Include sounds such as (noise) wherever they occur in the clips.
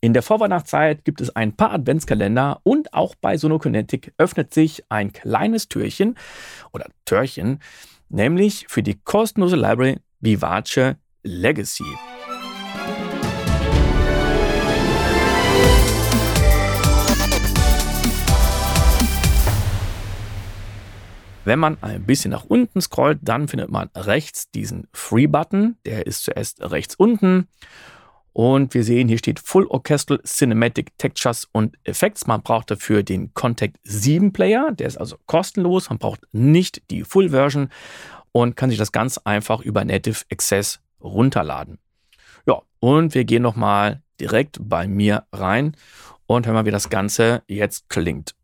In der Vorweihnachtszeit gibt es ein paar Adventskalender und auch bei Sonokinetic öffnet sich ein kleines Türchen oder Törchen, nämlich für die kostenlose Library Vivace Legacy. Wenn man ein bisschen nach unten scrollt, dann findet man rechts diesen Free-Button. Der ist zuerst rechts unten. Und wir sehen, hier steht Full Orchestral Cinematic Textures und Effects. Man braucht dafür den Contact 7 Player. Der ist also kostenlos. Man braucht nicht die Full Version und kann sich das ganz einfach über Native Access runterladen. Ja, und wir gehen nochmal direkt bei mir rein und hören mal, wie das Ganze jetzt klingt.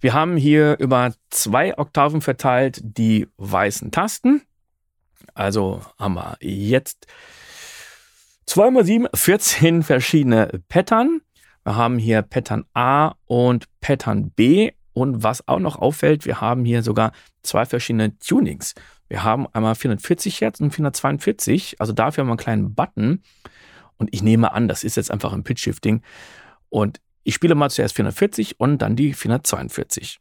Wir haben hier über zwei Oktaven verteilt die weißen Tasten. Also haben wir jetzt 2 mal 7, 14 verschiedene Pattern. Wir haben hier Pattern A und Pattern B. Und was auch noch auffällt, wir haben hier sogar zwei verschiedene Tunings. Wir haben einmal 440 Hertz und 442. Also dafür haben wir einen kleinen Button. Und ich nehme an, das ist jetzt einfach ein Pitch-Shifting. Und ich spiele mal zuerst 440 und dann die 442.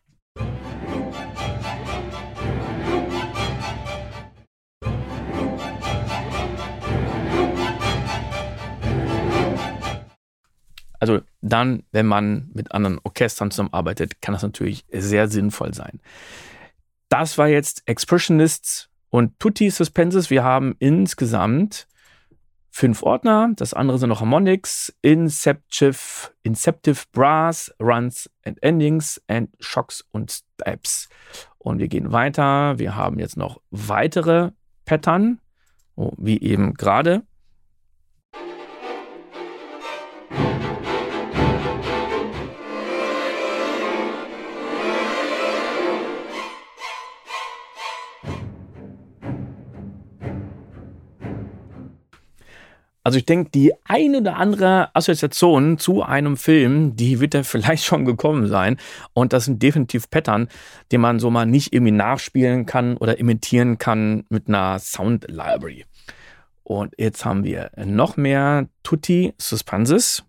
Also dann, wenn man mit anderen Orchestern zusammenarbeitet, kann das natürlich sehr sinnvoll sein. Das war jetzt Expressionists und Tutti Suspenses. Wir haben insgesamt fünf Ordner. Das andere sind noch Harmonics, Inceptive, Inceptive Brass, Runs and Endings and Shocks und Steps. Und wir gehen weiter. Wir haben jetzt noch weitere Pattern, oh, wie eben gerade. Also ich denke, die ein oder andere Assoziation zu einem Film, die wird da vielleicht schon gekommen sein. Und das sind definitiv Pattern, die man so mal nicht irgendwie nachspielen kann oder imitieren kann mit einer Sound Library. Und jetzt haben wir noch mehr Tutti Suspenses.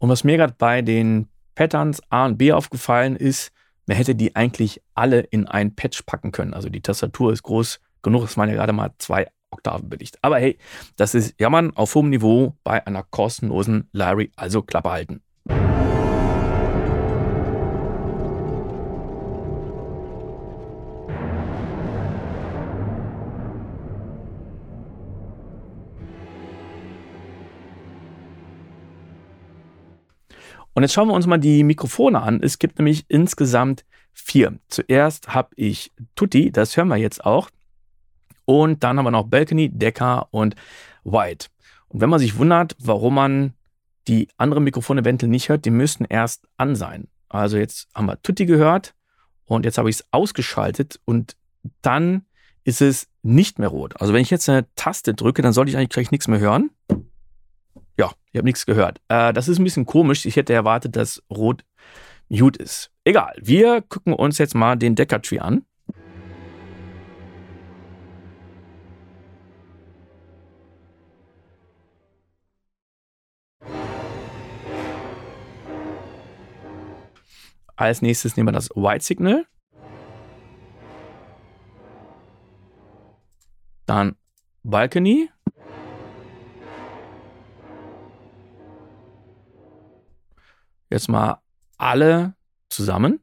Und was mir gerade bei den Patterns A und B aufgefallen ist, man hätte die eigentlich alle in ein Patch packen können. Also die Tastatur ist groß genug, es waren ja gerade mal zwei Oktaven belegt. Aber hey, das ist Jammern auf hohem Niveau bei einer kostenlosen Library, also Klappe halten. Und jetzt schauen wir uns mal die Mikrofone an. Es gibt nämlich insgesamt vier. Zuerst habe ich Tutti, das hören wir jetzt auch. Und dann haben wir noch Balcony, Decker und White. Und wenn man sich wundert, warum man die anderen Mikrofone eventuell nicht hört, die müssten erst an sein. Also jetzt haben wir Tutti gehört und jetzt habe ich es ausgeschaltet und dann ist es nicht mehr rot. Also wenn ich jetzt eine Taste drücke, dann sollte ich eigentlich gleich nichts mehr hören. Ja, ich habe nichts gehört. Äh, das ist ein bisschen komisch. Ich hätte erwartet, dass Rot Mute ist. Egal, wir gucken uns jetzt mal den Decker-Tree an. Als nächstes nehmen wir das White Signal. Dann Balcony. Jetzt mal alle zusammen.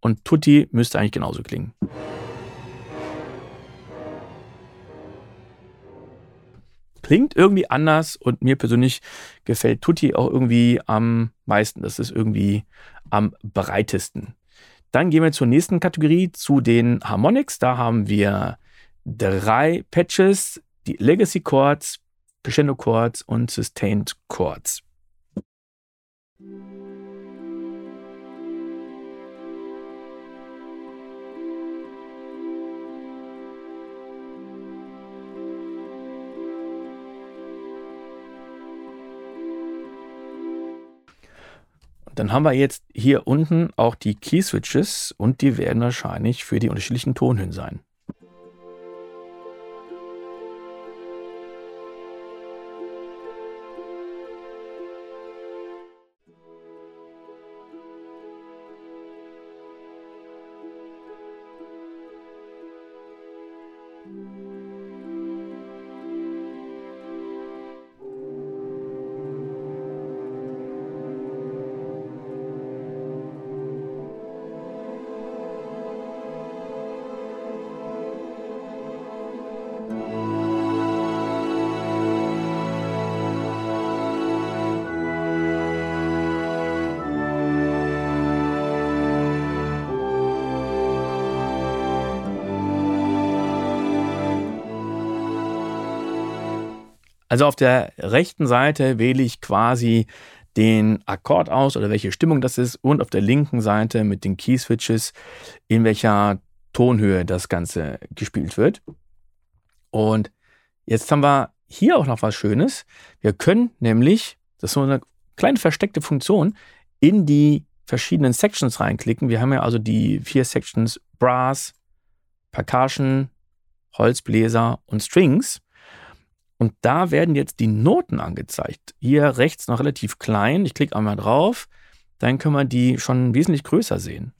Und Tutti müsste eigentlich genauso klingen. klingt irgendwie anders und mir persönlich gefällt Tutti auch irgendwie am meisten. Das ist irgendwie am breitesten. Dann gehen wir zur nächsten Kategorie, zu den Harmonics. Da haben wir drei Patches, die Legacy Chords, Crescendo Chords und Sustained Chords. Dann haben wir jetzt hier unten auch die Key Switches und die werden wahrscheinlich für die unterschiedlichen Tonhöhen sein. Also auf der rechten Seite wähle ich quasi den Akkord aus oder welche Stimmung das ist und auf der linken Seite mit den Key Switches in welcher Tonhöhe das Ganze gespielt wird. Und jetzt haben wir hier auch noch was Schönes. Wir können nämlich, das ist so eine kleine versteckte Funktion, in die verschiedenen Sections reinklicken. Wir haben ja also die vier Sections Brass, Percussion, Holzbläser und Strings. Und da werden jetzt die Noten angezeigt. Hier rechts noch relativ klein. Ich klicke einmal drauf. Dann können wir die schon wesentlich größer sehen.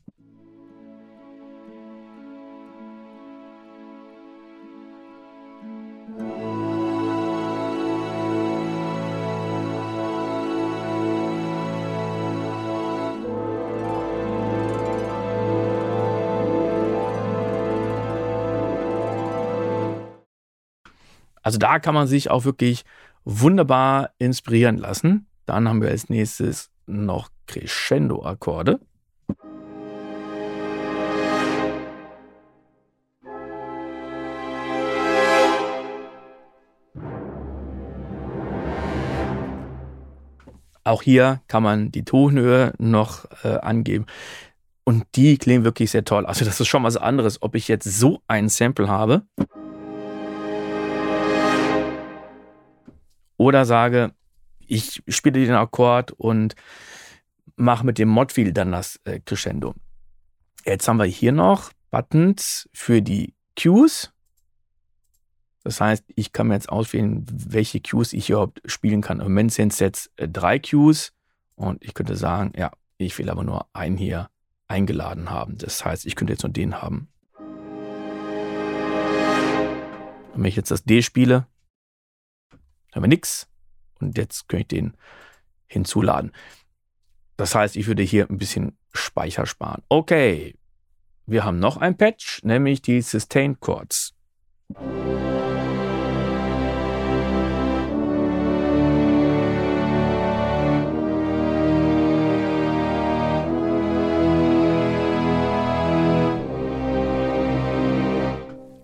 Also da kann man sich auch wirklich wunderbar inspirieren lassen. Dann haben wir als nächstes noch Crescendo-Akkorde. Auch hier kann man die Tonhöhe noch äh, angeben. Und die klingen wirklich sehr toll. Also das ist schon was anderes, ob ich jetzt so ein Sample habe Oder sage, ich spiele den Akkord und mache mit dem Modfield dann das äh, Crescendo. Jetzt haben wir hier noch Buttons für die Cues. Das heißt, ich kann mir jetzt auswählen, welche Cues ich überhaupt spielen kann. Im Moment sind es jetzt äh, drei Cues und ich könnte sagen, ja, ich will aber nur einen hier eingeladen haben. Das heißt, ich könnte jetzt nur den haben. Wenn ich jetzt das D spiele, haben wir nichts. Und jetzt könnte ich den hinzuladen. Das heißt, ich würde hier ein bisschen Speicher sparen. Okay, wir haben noch ein Patch, nämlich die Sustained Chords.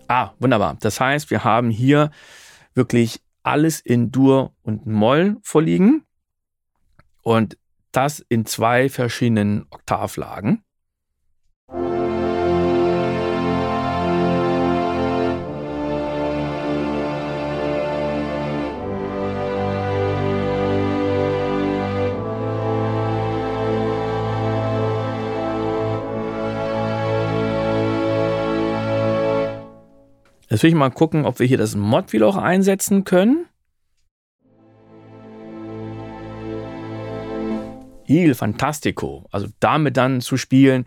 Ah, wunderbar. Das heißt, wir haben hier wirklich alles in Dur und Moll vorliegen und das in zwei verschiedenen Oktavlagen. Jetzt will ich mal gucken, ob wir hier das Mod-Wheel auch einsetzen können. Il Fantastico. Also damit dann zu spielen,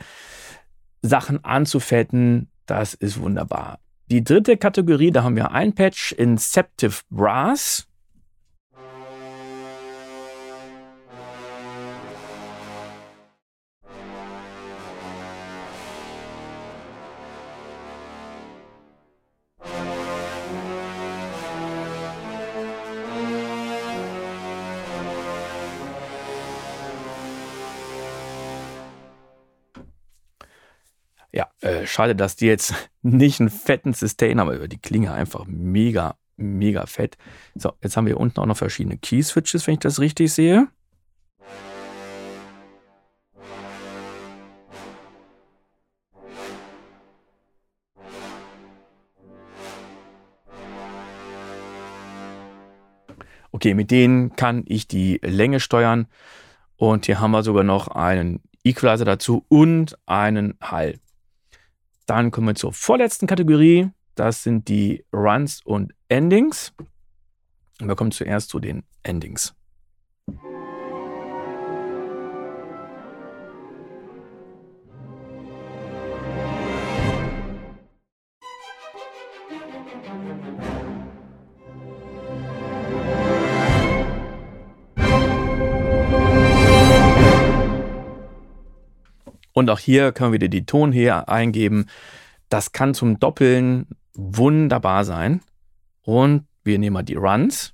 Sachen anzufetten, das ist wunderbar. Die dritte Kategorie, da haben wir ein Patch, Inceptive Brass. Ja, äh, schade, dass die jetzt (laughs) nicht einen fetten Sustain haben, aber die Klinge einfach mega, mega fett. So, jetzt haben wir unten auch noch verschiedene Key-Switches, wenn ich das richtig sehe. Okay, mit denen kann ich die Länge steuern. Und hier haben wir sogar noch einen Equalizer dazu und einen Hall. Dann kommen wir zur vorletzten Kategorie. Das sind die Runs und Endings. Und wir kommen zuerst zu den Endings. Und auch hier können wir wieder die Tonhöhe eingeben. Das kann zum Doppeln wunderbar sein. Und wir nehmen mal die Runs.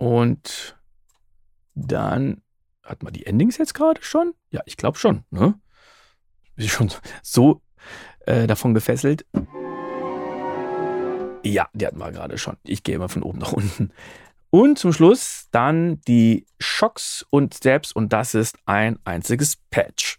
Und dann hat man die Endings jetzt gerade schon? Ja, ich glaube schon. Ne? Bin ich schon so äh, davon gefesselt. Ja, die hatten wir gerade schon. Ich gehe mal von oben nach unten. Und zum Schluss dann die Shocks und Steps und das ist ein einziges Patch.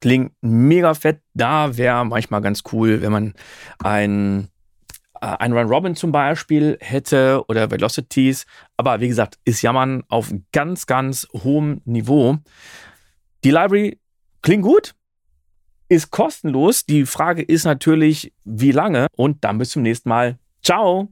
Klingt mega fett. Da wäre manchmal ganz cool, wenn man ein, äh, ein Run Robin zum Beispiel hätte oder Velocities. Aber wie gesagt, ist Jammern auf ganz, ganz hohem Niveau. Die Library klingt gut, ist kostenlos. Die Frage ist natürlich, wie lange? Und dann bis zum nächsten Mal. Ciao!